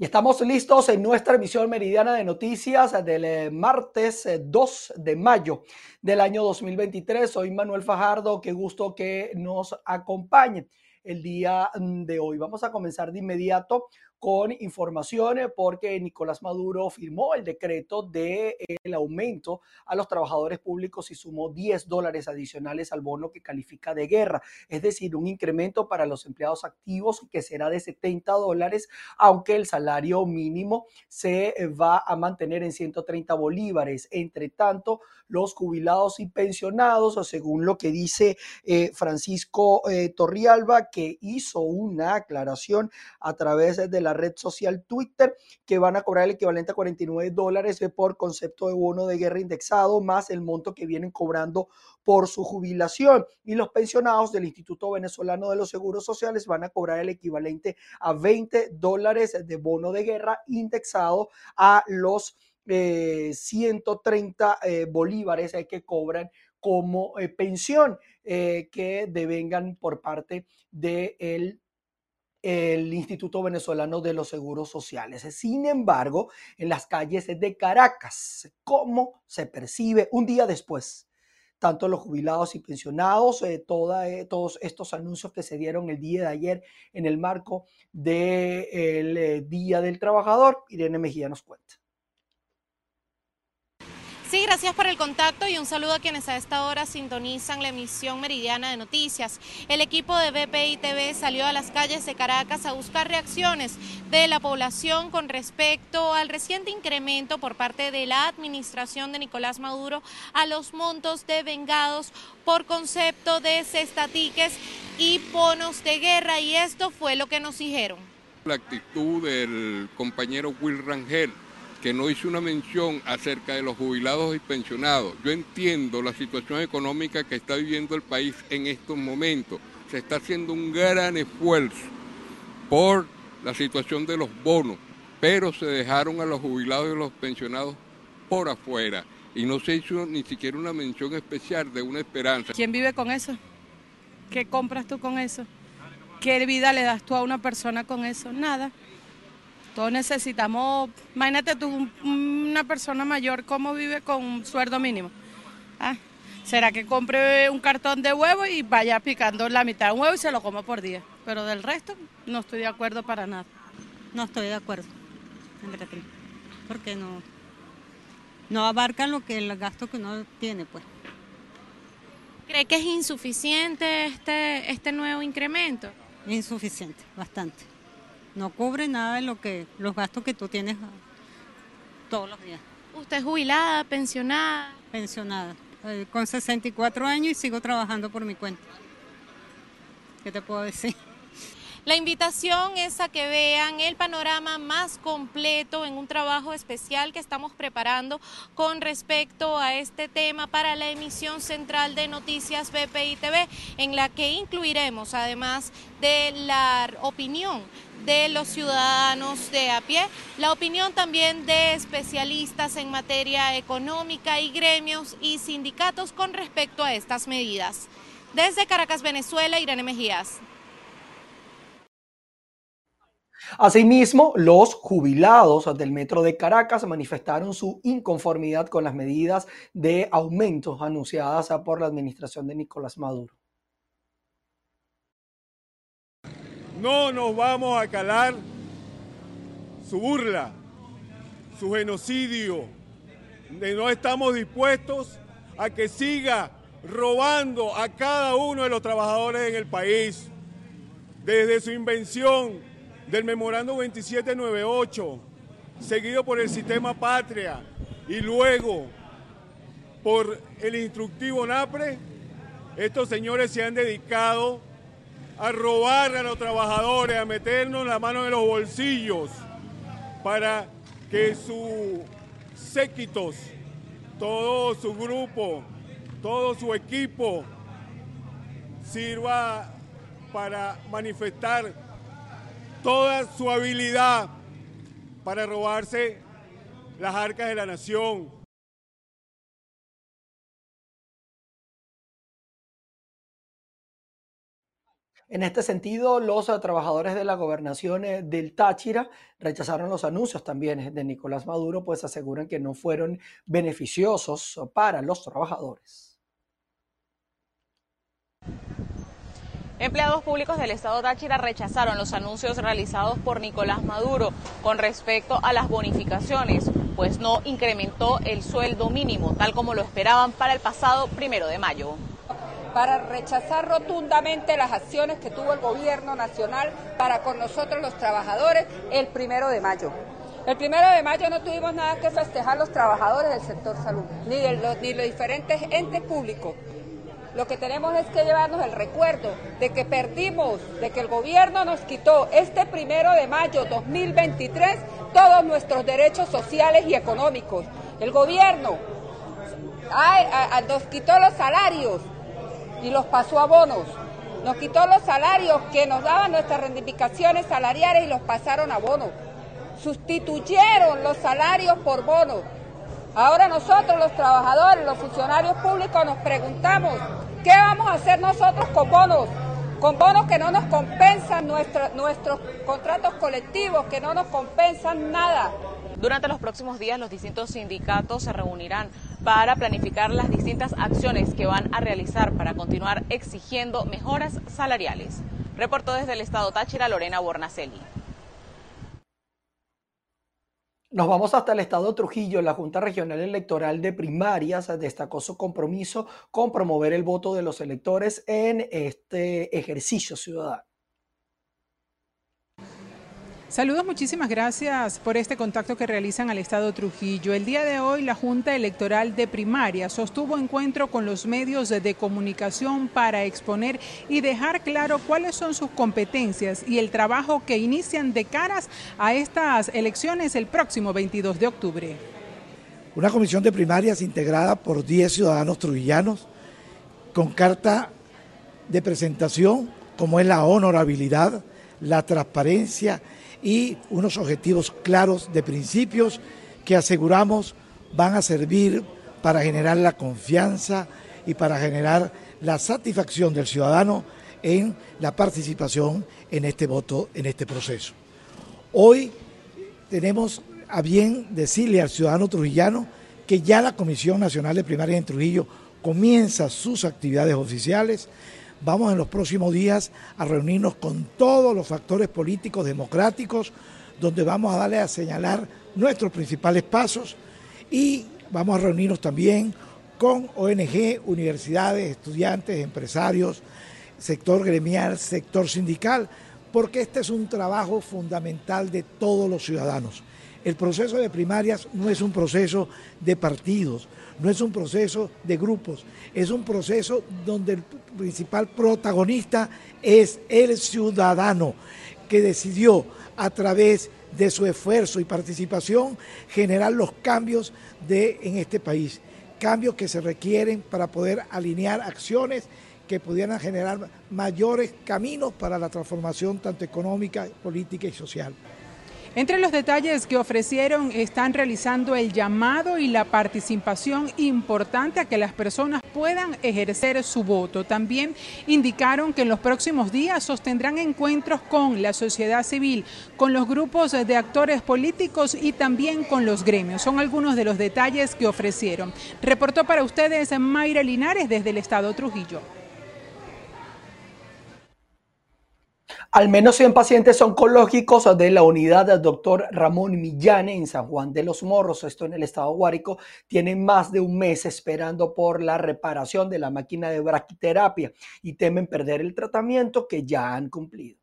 Y estamos listos en nuestra emisión meridiana de noticias del eh, martes 2 eh, de mayo del año 2023. Soy Manuel Fajardo, qué gusto que nos acompañe el día mm, de hoy. Vamos a comenzar de inmediato con informaciones porque Nicolás Maduro firmó el decreto del el aumento a los trabajadores públicos y sumó 10 dólares adicionales al bono que califica de guerra, es decir, un incremento para los empleados activos que será de 70 dólares, aunque el salario mínimo se va a mantener en 130 bolívares. Entre tanto, los jubilados y pensionados, según lo que dice eh, Francisco eh, Torrialba, que hizo una aclaración a través de la la red social Twitter, que van a cobrar el equivalente a 49 dólares por concepto de bono de guerra indexado, más el monto que vienen cobrando por su jubilación. Y los pensionados del Instituto Venezolano de los Seguros Sociales van a cobrar el equivalente a 20 dólares de bono de guerra indexado a los 130 eh, eh, bolívares que cobran como eh, pensión que devengan por parte del el Instituto Venezolano de los Seguros Sociales. Sin embargo, en las calles de Caracas, ¿cómo se percibe un día después? Tanto los jubilados y pensionados, eh, eh, todos estos anuncios que se dieron el día de ayer en el marco del eh, Día del Trabajador, Irene Mejía nos cuenta. Sí, gracias por el contacto y un saludo a quienes a esta hora sintonizan la emisión meridiana de noticias. El equipo de BPI TV salió a las calles de Caracas a buscar reacciones de la población con respecto al reciente incremento por parte de la administración de Nicolás Maduro a los montos de vengados por concepto de cestatiques y bonos de guerra y esto fue lo que nos dijeron. La actitud del compañero Will Rangel que no hizo una mención acerca de los jubilados y pensionados. Yo entiendo la situación económica que está viviendo el país en estos momentos. Se está haciendo un gran esfuerzo por la situación de los bonos, pero se dejaron a los jubilados y los pensionados por afuera y no se hizo ni siquiera una mención especial de una esperanza. ¿Quién vive con eso? ¿Qué compras tú con eso? ¿Qué vida le das tú a una persona con eso? Nada. Todos necesitamos, imagínate tú, una persona mayor, ¿cómo vive con un sueldo mínimo? Ah, ¿Será que compre un cartón de huevo y vaya picando la mitad de un huevo y se lo como por día? Pero del resto no estoy de acuerdo para nada. No estoy de acuerdo, porque no, no abarcan lo que el gasto que uno tiene, pues. ¿Cree que es insuficiente este, este nuevo incremento? Insuficiente, bastante no cubre nada de lo que los gastos que tú tienes todos los días. ¿Usted es jubilada, pensionada? Pensionada, eh, con 64 años y sigo trabajando por mi cuenta. ¿Qué te puedo decir? La invitación es a que vean el panorama más completo en un trabajo especial que estamos preparando con respecto a este tema para la emisión central de Noticias BPI TV, en la que incluiremos además de la opinión de los ciudadanos de a pie, la opinión también de especialistas en materia económica y gremios y sindicatos con respecto a estas medidas. Desde Caracas, Venezuela, Irene Mejías. Asimismo, los jubilados del Metro de Caracas manifestaron su inconformidad con las medidas de aumentos anunciadas por la administración de Nicolás Maduro. No nos vamos a calar su burla, su genocidio. No estamos dispuestos a que siga robando a cada uno de los trabajadores en el país. Desde su invención del memorando 2798, seguido por el sistema Patria y luego por el instructivo NAPRE, estos señores se han dedicado a robar a los trabajadores, a meternos la mano en los bolsillos para que sus séquitos, todo su grupo, todo su equipo sirva para manifestar toda su habilidad para robarse las arcas de la nación, En este sentido, los trabajadores de la gobernación del Táchira rechazaron los anuncios también de Nicolás Maduro, pues aseguran que no fueron beneficiosos para los trabajadores. Empleados públicos del Estado Táchira rechazaron los anuncios realizados por Nicolás Maduro con respecto a las bonificaciones, pues no incrementó el sueldo mínimo, tal como lo esperaban para el pasado primero de mayo. Para rechazar rotundamente las acciones que tuvo el gobierno nacional para con nosotros los trabajadores el primero de mayo. El primero de mayo no tuvimos nada que festejar los trabajadores del sector salud, ni, de los, ni los diferentes entes públicos lo que tenemos es que llevarnos el recuerdo de que perdimos, de que el gobierno nos quitó este primero de mayo 2023 todos nuestros derechos sociales y económicos. El gobierno nos quitó los salarios y los pasó a bonos. Nos quitó los salarios que nos daban nuestras reivindicaciones salariales y los pasaron a bonos. Sustituyeron los salarios por bonos. Ahora nosotros los trabajadores, los funcionarios públicos nos preguntamos ¿Qué vamos a hacer nosotros con bonos? Con bonos que no nos compensan nuestros contratos colectivos, que no nos compensan nada. Durante los próximos días los distintos sindicatos se reunirán para planificar las distintas acciones que van a realizar para continuar exigiendo mejoras salariales. Reportó desde el Estado Táchira Lorena Bornacelli. Nos vamos hasta el estado Trujillo. La Junta Regional Electoral de Primarias destacó su compromiso con promover el voto de los electores en este ejercicio ciudadano. Saludos, muchísimas gracias por este contacto que realizan al Estado Trujillo. El día de hoy la Junta Electoral de Primaria sostuvo encuentro con los medios de comunicación para exponer y dejar claro cuáles son sus competencias y el trabajo que inician de caras a estas elecciones el próximo 22 de octubre. Una comisión de primarias integrada por 10 ciudadanos trujillanos con carta de presentación como es la honorabilidad, la transparencia y unos objetivos claros de principios que aseguramos van a servir para generar la confianza y para generar la satisfacción del ciudadano en la participación en este voto, en este proceso. Hoy tenemos a bien decirle al ciudadano trujillano que ya la Comisión Nacional de Primaria en Trujillo comienza sus actividades oficiales, Vamos en los próximos días a reunirnos con todos los factores políticos democráticos, donde vamos a darle a señalar nuestros principales pasos y vamos a reunirnos también con ONG, universidades, estudiantes, empresarios, sector gremial, sector sindical, porque este es un trabajo fundamental de todos los ciudadanos. El proceso de primarias no es un proceso de partidos, no es un proceso de grupos, es un proceso donde el principal protagonista es el ciudadano que decidió a través de su esfuerzo y participación generar los cambios de, en este país, cambios que se requieren para poder alinear acciones que pudieran generar mayores caminos para la transformación tanto económica, política y social. Entre los detalles que ofrecieron están realizando el llamado y la participación importante a que las personas puedan ejercer su voto. También indicaron que en los próximos días sostendrán encuentros con la sociedad civil, con los grupos de actores políticos y también con los gremios. Son algunos de los detalles que ofrecieron. Reportó para ustedes Mayra Linares desde el Estado Trujillo. Al menos 100 pacientes oncológicos de la unidad del doctor Ramón Millane en San Juan de los Morros, esto en el estado Guárico, tienen más de un mes esperando por la reparación de la máquina de braquiterapia y temen perder el tratamiento que ya han cumplido.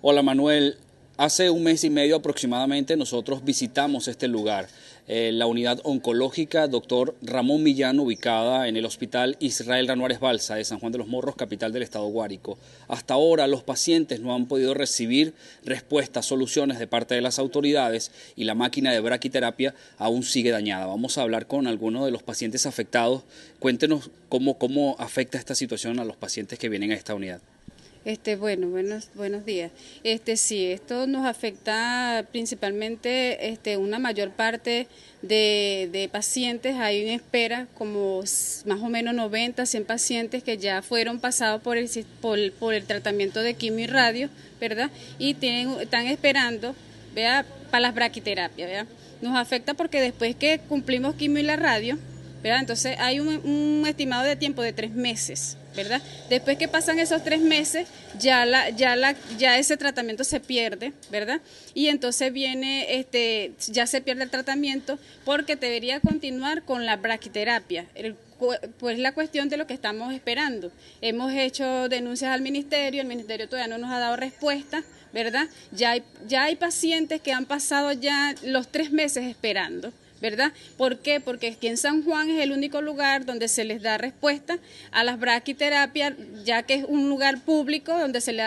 Hola Manuel, hace un mes y medio aproximadamente nosotros visitamos este lugar. Eh, la unidad oncológica Dr. Ramón Millán, ubicada en el Hospital Israel Ranuárez Balsa de San Juan de los Morros, capital del estado Guárico. Hasta ahora los pacientes no han podido recibir respuestas, soluciones de parte de las autoridades y la máquina de braquiterapia aún sigue dañada. Vamos a hablar con algunos de los pacientes afectados. Cuéntenos cómo, cómo afecta esta situación a los pacientes que vienen a esta unidad. Este, bueno, buenos, buenos días. Este, sí, esto nos afecta principalmente este, una mayor parte de, pacientes. Hay una espera como más o menos 90, 100 pacientes que ya fueron pasados por el, por, el tratamiento de quimio y radio, ¿verdad? Y tienen, están esperando, vea, para las braquiterapias, ¿verdad? Nos afecta porque después que cumplimos quimio y la radio, ¿verdad? Entonces hay un, un estimado de tiempo de tres meses ¿verdad? Después que pasan esos tres meses, ya, la, ya, la, ya ese tratamiento se pierde, ¿verdad? Y entonces viene, este, ya se pierde el tratamiento porque debería continuar con la braquiterapia. pues la cuestión de lo que estamos esperando. Hemos hecho denuncias al ministerio, el ministerio todavía no nos ha dado respuesta, ¿verdad? Ya hay, ya hay pacientes que han pasado ya los tres meses esperando. ¿Verdad? ¿Por qué? Porque aquí en San Juan es el único lugar donde se les da respuesta a las braquiterapias, ya que es un lugar público donde se le,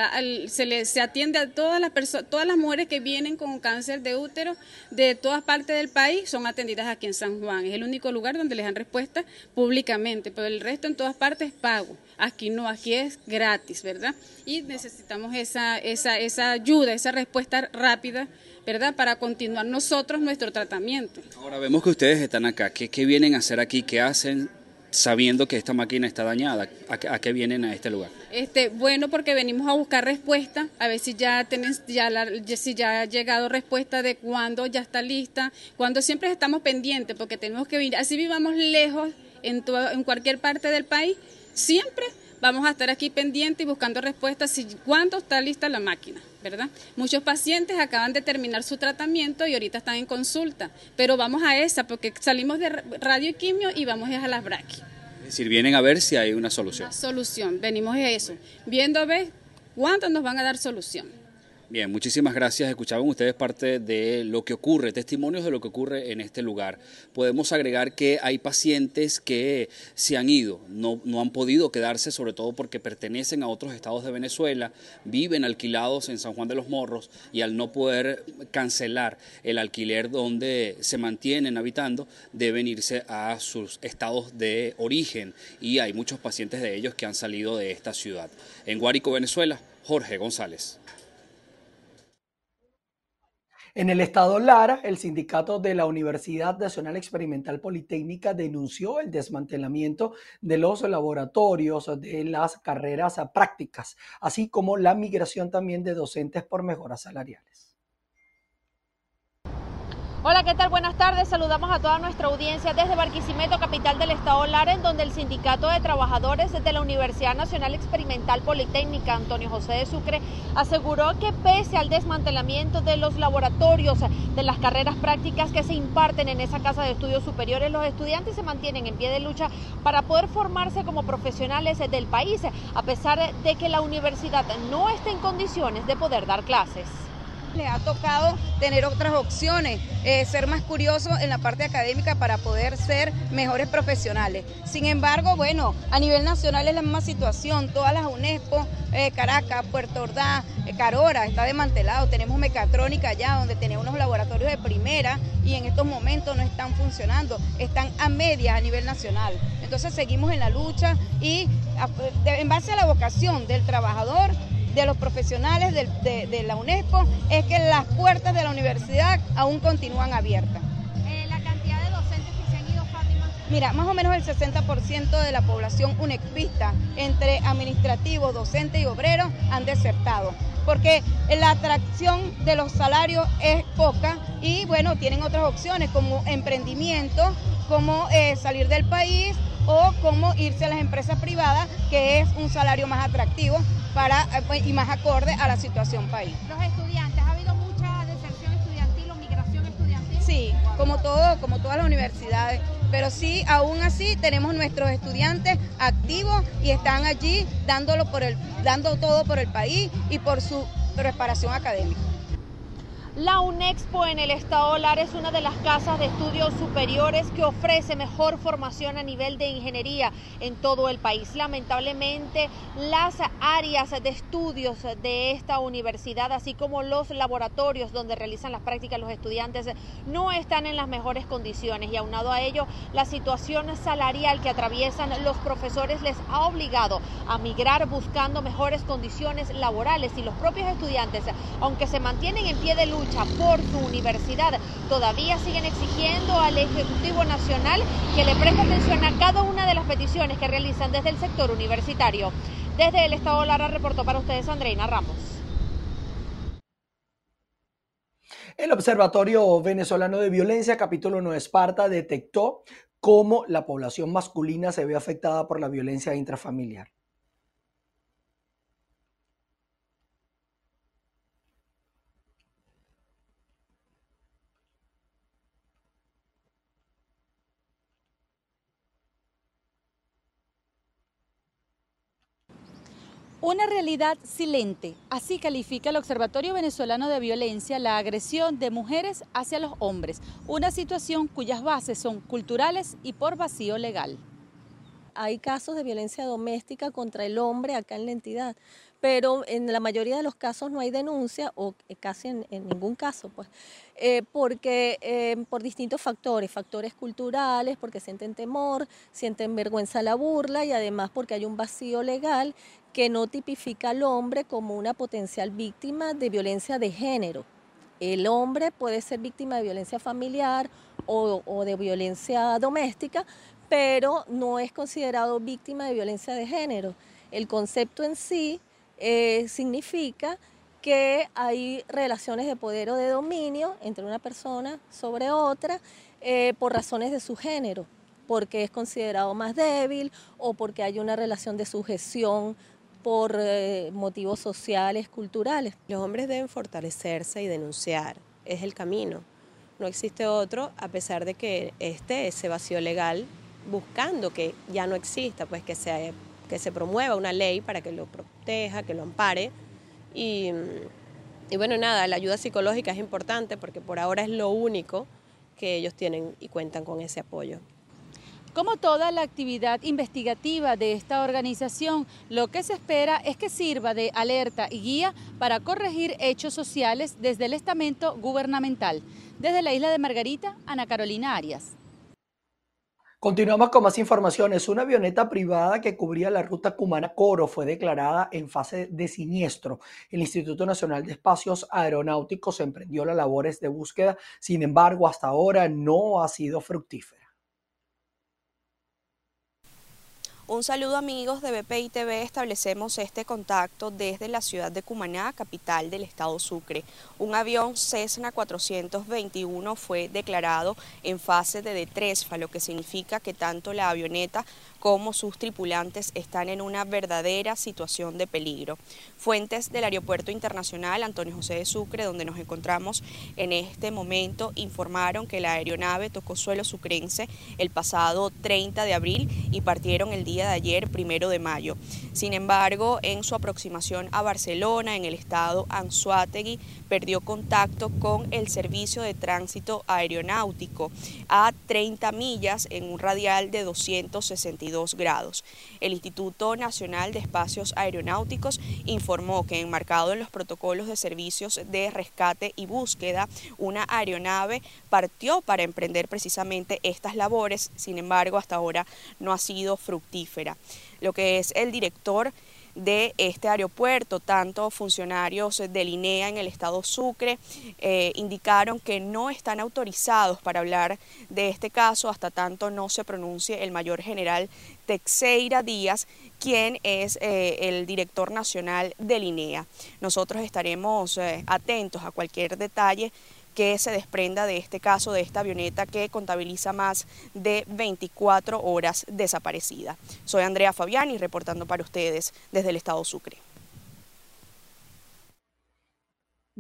se, le se atiende a todas las personas, todas las mujeres que vienen con cáncer de útero de todas partes del país son atendidas aquí en San Juan. Es el único lugar donde les dan respuesta públicamente, pero el resto en todas partes es pago. Aquí no, aquí es gratis, ¿verdad? Y necesitamos esa, esa, esa ayuda, esa respuesta rápida ¿verdad? Para continuar nosotros nuestro tratamiento. Ahora vemos que ustedes están acá. ¿Qué, qué vienen a hacer aquí? ¿Qué hacen sabiendo que esta máquina está dañada? ¿A, qué vienen a este lugar? Este, bueno, porque venimos a buscar respuesta, a ver si ya tenés, ya si ya ha llegado respuesta de cuándo ya está lista, cuando siempre estamos pendientes, porque tenemos que venir, así vivamos lejos en, en cualquier parte del país, siempre vamos a estar aquí pendientes y buscando respuestas si cuándo está lista la máquina, ¿verdad? Muchos pacientes acaban de terminar su tratamiento y ahorita están en consulta, pero vamos a esa porque salimos de radio y quimio y vamos a las braquias. Es decir, vienen a ver si hay una solución. Una solución, venimos a eso, viendo a ver cuándo nos van a dar solución. Bien, muchísimas gracias. Escuchaban ustedes parte de lo que ocurre, testimonios de lo que ocurre en este lugar. Podemos agregar que hay pacientes que se han ido, no, no han podido quedarse, sobre todo porque pertenecen a otros estados de Venezuela, viven alquilados en San Juan de los Morros y al no poder cancelar el alquiler donde se mantienen habitando, deben irse a sus estados de origen y hay muchos pacientes de ellos que han salido de esta ciudad. En Guárico, Venezuela, Jorge González. En el estado Lara, el sindicato de la Universidad Nacional Experimental Politécnica denunció el desmantelamiento de los laboratorios de las carreras prácticas, así como la migración también de docentes por mejoras salariales. Hola, ¿qué tal? Buenas tardes. Saludamos a toda nuestra audiencia desde Barquisimeto, capital del estado Lara, en donde el Sindicato de Trabajadores de la Universidad Nacional Experimental Politécnica, Antonio José de Sucre, aseguró que pese al desmantelamiento de los laboratorios de las carreras prácticas que se imparten en esa casa de estudios superiores, los estudiantes se mantienen en pie de lucha para poder formarse como profesionales del país, a pesar de que la universidad no está en condiciones de poder dar clases le ha tocado tener otras opciones, eh, ser más curiosos en la parte académica para poder ser mejores profesionales. Sin embargo, bueno, a nivel nacional es la misma situación, todas las UNESCO, eh, Caracas, Puerto Ordaz, eh, Carora, está desmantelado, tenemos mecatrónica allá donde tenemos unos laboratorios de primera y en estos momentos no están funcionando, están a media a nivel nacional. Entonces seguimos en la lucha y en base a la vocación del trabajador, de los profesionales de, la UNESCO es que las puertas de la universidad aún continúan abiertas. Eh, ¿La cantidad de docentes que se han ido, Fátima? Mira, más o menos el 60% de la población unexpista entre administrativos, docentes y obreros han desertado porque la atracción de los salarios es poca y bueno, tienen otras opciones como emprendimiento, como eh, salir del país o como irse a las empresas privadas, que es un salario más atractivo para, eh, y más acorde a la situación país. Los estudiantes, ¿ha habido mucha deserción estudiantil o migración estudiantil? Sí, como todo, como todas las universidades, pero sí, aún así tenemos nuestros estudiantes activos y están allí dándolo por el, dando todo por el país y por su preparación académica. La UNEXPO en el Estado Lara es una de las casas de estudios superiores que ofrece mejor formación a nivel de ingeniería en todo el país. Lamentablemente, las áreas de estudios de esta universidad, así como los laboratorios donde realizan las prácticas los estudiantes, no están en las mejores condiciones y aunado a ello, la situación salarial que atraviesan los profesores les ha obligado a migrar buscando mejores condiciones laborales y los propios estudiantes, aunque se mantienen en pie de luz, por su universidad. Todavía siguen exigiendo al Ejecutivo Nacional que le preste atención a cada una de las peticiones que realizan desde el sector universitario. Desde el Estado Lara reportó para ustedes Andreina Ramos. El Observatorio Venezolano de Violencia, capítulo 9 Esparta, detectó cómo la población masculina se ve afectada por la violencia intrafamiliar. Una realidad silente, así califica el Observatorio Venezolano de Violencia la agresión de mujeres hacia los hombres, una situación cuyas bases son culturales y por vacío legal. Hay casos de violencia doméstica contra el hombre acá en la entidad, pero en la mayoría de los casos no hay denuncia o casi en, ningún caso, pues, eh, porque eh, por distintos factores, factores culturales, porque sienten temor, sienten vergüenza la burla y además porque hay un vacío legal que no tipifica al hombre como una potencial víctima de violencia de género. El hombre puede ser víctima de violencia familiar o, de violencia doméstica, pero no es considerado víctima de violencia de género. El concepto en sí eh, significa que hay relaciones de poder o de dominio entre una persona sobre otra eh, por razones de su género, porque es considerado más débil o porque hay una relación de sujeción por eh, motivos sociales, culturales. Los hombres deben fortalecerse y denunciar, es el camino. No existe otro, a pesar de que esté ese vacío legal, buscando que ya no exista, pues que se, que se promueva una ley para que lo proteja, que lo ampare. Y, y bueno, nada, la ayuda psicológica es importante porque por ahora es lo único que ellos tienen y cuentan con ese apoyo. Como toda la actividad investigativa de esta organización, lo que se espera es que sirva de alerta y guía para corregir hechos sociales desde el estamento gubernamental. Desde la isla de Margarita, Ana Carolina Arias. Continuamos con más informaciones. Una avioneta privada que cubría la ruta Cumana-Coro fue declarada en fase de siniestro. El Instituto Nacional de Espacios Aeronáuticos emprendió las labores de búsqueda, sin embargo, hasta ahora no ha sido fructífera. Un saludo amigos de BPI TV, establecemos este contacto desde la ciudad de Cumaná, capital del estado Sucre. Un avión Cessna 421 fue declarado en fase de detresfa, lo que significa que tanto la avioneta como sus tripulantes están en una verdadera situación de peligro. Fuentes del Aeropuerto Internacional Antonio José de Sucre, donde nos encontramos en este momento, informaron que la aeronave tocó suelo sucrense el pasado 30 de abril y partieron el día de ayer, primero de mayo. Sin embargo, en su aproximación a Barcelona, en el estado Anzuategui, perdió contacto con el servicio de tránsito aeronáutico a 30 millas en un radial de 262 grados. El Instituto Nacional de Espacios Aeronáuticos informó que enmarcado en los protocolos de servicios de rescate y búsqueda, una aeronave partió para emprender precisamente estas labores, sin embargo hasta ahora no ha sido Lo que es el director de este aeropuerto. Tanto funcionarios del INEA en el estado Sucre eh, indicaron que no están autorizados para hablar de este caso hasta tanto no se pronuncie el mayor general Texeira Díaz, quien es eh, el director nacional del INEA. Nosotros estaremos eh, atentos a cualquier detalle que se desprenda de este caso, de esta avioneta que contabiliza más de 24 horas desaparecida. Soy Andrea Fabiani reportando para ustedes desde el estado Sucre.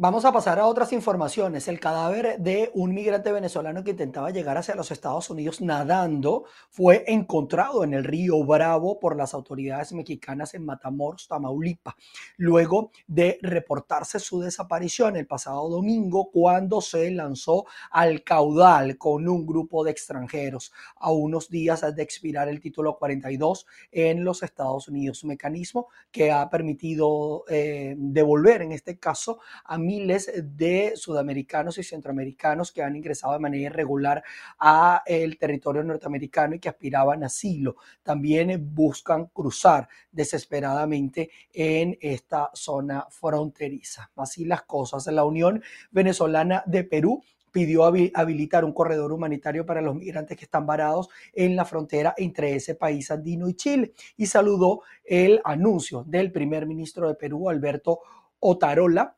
Vamos a pasar a otras informaciones. El cadáver de un migrante venezolano que intentaba llegar hacia los Estados Unidos nadando fue encontrado en el río Bravo por las autoridades mexicanas en Matamoros, Tamaulipas, luego de reportarse su desaparición el pasado domingo cuando se lanzó al caudal con un grupo de extranjeros a unos días de expirar el título 42 en los Estados Unidos, mecanismo que ha permitido eh, devolver en este caso a miles de sudamericanos y centroamericanos que han ingresado de manera irregular a el territorio norteamericano y que aspiraban a asilo. También buscan cruzar desesperadamente en esta zona fronteriza. Así las cosas. La Unión Venezolana de Perú pidió habilitar un corredor humanitario para los migrantes que están varados en la frontera entre ese país andino y Chile y saludó el anuncio del primer ministro de Perú, Alberto Otarola,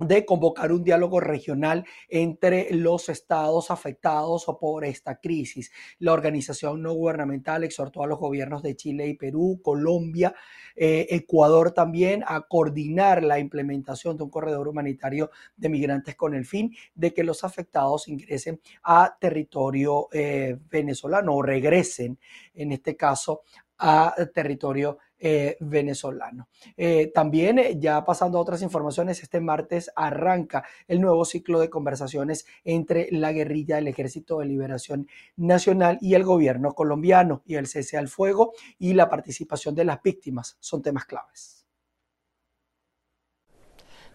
de convocar un diálogo regional entre los estados afectados por esta crisis. La organización no gubernamental exhortó a los gobiernos de Chile y Perú, Colombia, eh, Ecuador también a coordinar la implementación de un corredor humanitario de migrantes con el fin de que los afectados ingresen a territorio eh, venezolano o regresen, en este caso, a territorio eh, venezolano. Eh, también, eh, ya pasando a otras informaciones, este martes arranca el nuevo ciclo de conversaciones entre la guerrilla del Ejército de Liberación Nacional y el gobierno colombiano y el cese al fuego y la participación de las víctimas son temas claves.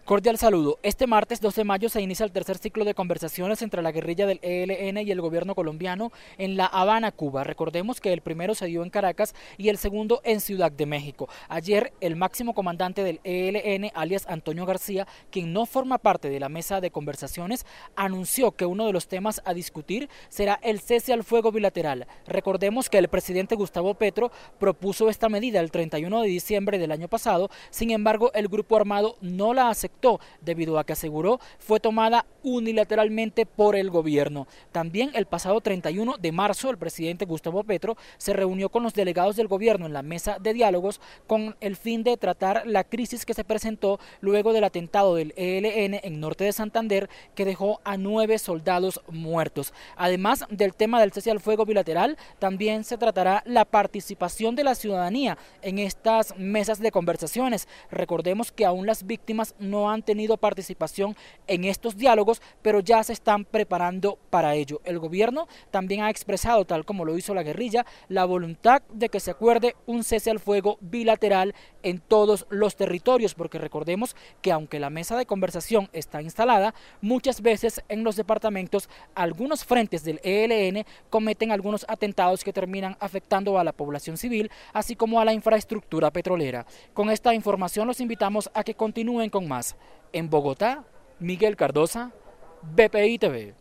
Cordial saludo. Este martes 2 de mayo se inicia el tercer ciclo de conversaciones entre la guerrilla del ELN y el gobierno colombiano en La Habana, Cuba. Recordemos que el primero se dio en Caracas y el segundo en Ciudad de México. Ayer el máximo comandante del ELN, alias Antonio García, quien no forma parte de la mesa de conversaciones, anunció que uno de los temas a discutir será el cese al fuego bilateral. Recordemos que el presidente Gustavo Petro propuso esta medida el 31 de diciembre del año pasado, sin embargo el grupo armado no la aceptó debido a que aseguró fue tomada unilateralmente por el gobierno. También el pasado 31 de marzo el presidente Gustavo Petro se reunió con los delegados del gobierno en la mesa de diálogos con el fin de tratar la crisis que se presentó luego del atentado del ELN en norte de Santander que dejó a nueve soldados muertos. Además del tema del cese al fuego bilateral, también se tratará la participación de la ciudadanía en estas mesas de conversaciones. Recordemos que aún las víctimas no han tenido participación en estos diálogos, pero ya se están preparando para ello. El gobierno también ha expresado, tal como lo hizo la guerrilla, la voluntad de que se acuerde un cese al fuego bilateral en todos los territorios, porque recordemos que aunque la mesa de conversación está instalada, muchas veces en los departamentos algunos frentes del ELN cometen algunos atentados que terminan afectando a la población civil, así como a la infraestructura petrolera. Con esta información los invitamos a que continúen con más. En Bogotá, Miguel Cardosa, BPI TV.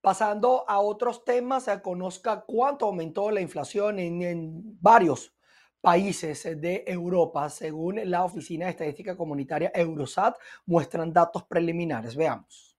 Pasando a otros temas, se conozca cuánto aumentó la inflación en, varios países de Europa. Según la Oficina de Estadística Comunitaria Eurosat, muestran datos preliminares. Veamos.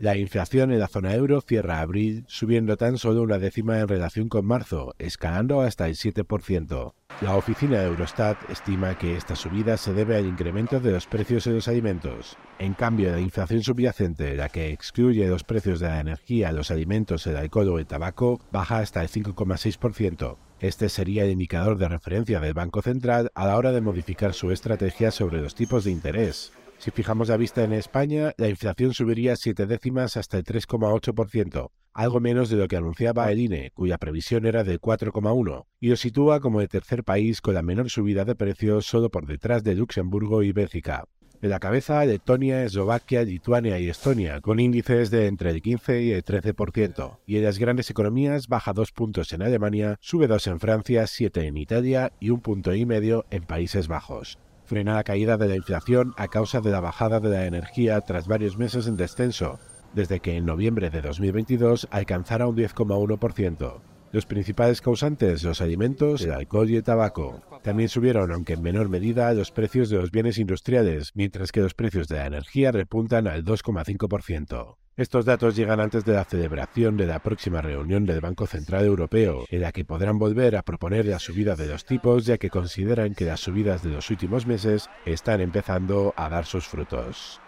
La inflación en la zona euro cierra abril subiendo tan solo una décima en relación con marzo, escalando hasta el 7%. La oficina de Eurostat estima que esta subida se debe al incremento de los precios de los alimentos. En cambio, la inflación subyacente, la que excluye los precios de la energía, los alimentos, el alcohol o el tabaco, baja hasta el 5,6%. Este sería el indicador de referencia del Banco Central a la hora de modificar su estrategia sobre los tipos de interés. Si fijamos la vista en España, la inflación subiría siete décimas hasta el 3,8%, algo menos de lo que anunciaba el INE, cuya previsión era de 4,1%, y lo sitúa como el tercer país con la menor subida de precios solo por detrás de Luxemburgo y Bélgica. De la cabeza, Letonia, Eslovaquia, Lituania y Estonia, con índices de entre el 15 y el 13%. Y en las grandes economías baja dos puntos en Alemania, sube dos en Francia, siete en Italia y un punto y medio en Países Bajos frena la caída de la inflación a causa de la bajada de la energía tras varios meses en descenso, desde que en noviembre de 2022 alcanzara un 10,1%. Los principales causantes, los alimentos, el alcohol y el tabaco. También subieron, aunque en menor medida, los precios de los bienes industriales, mientras que los precios de la energía repuntan al 2,5%. Estos datos llegan antes de la celebración de la próxima reunión del Banco Central Europeo, en la que podrán volver a proponer la subida de los tipos, ya que consideran que las subidas de los últimos meses están empezando a dar sus frutos.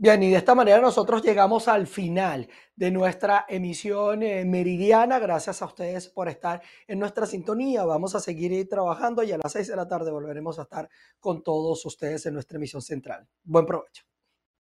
Bien, y de esta manera nosotros llegamos al final de nuestra emisión eh, meridiana. Gracias a ustedes por estar en nuestra sintonía. Vamos a seguir trabajando y a las seis de la tarde volveremos a estar con todos ustedes en nuestra emisión central. Buen provecho.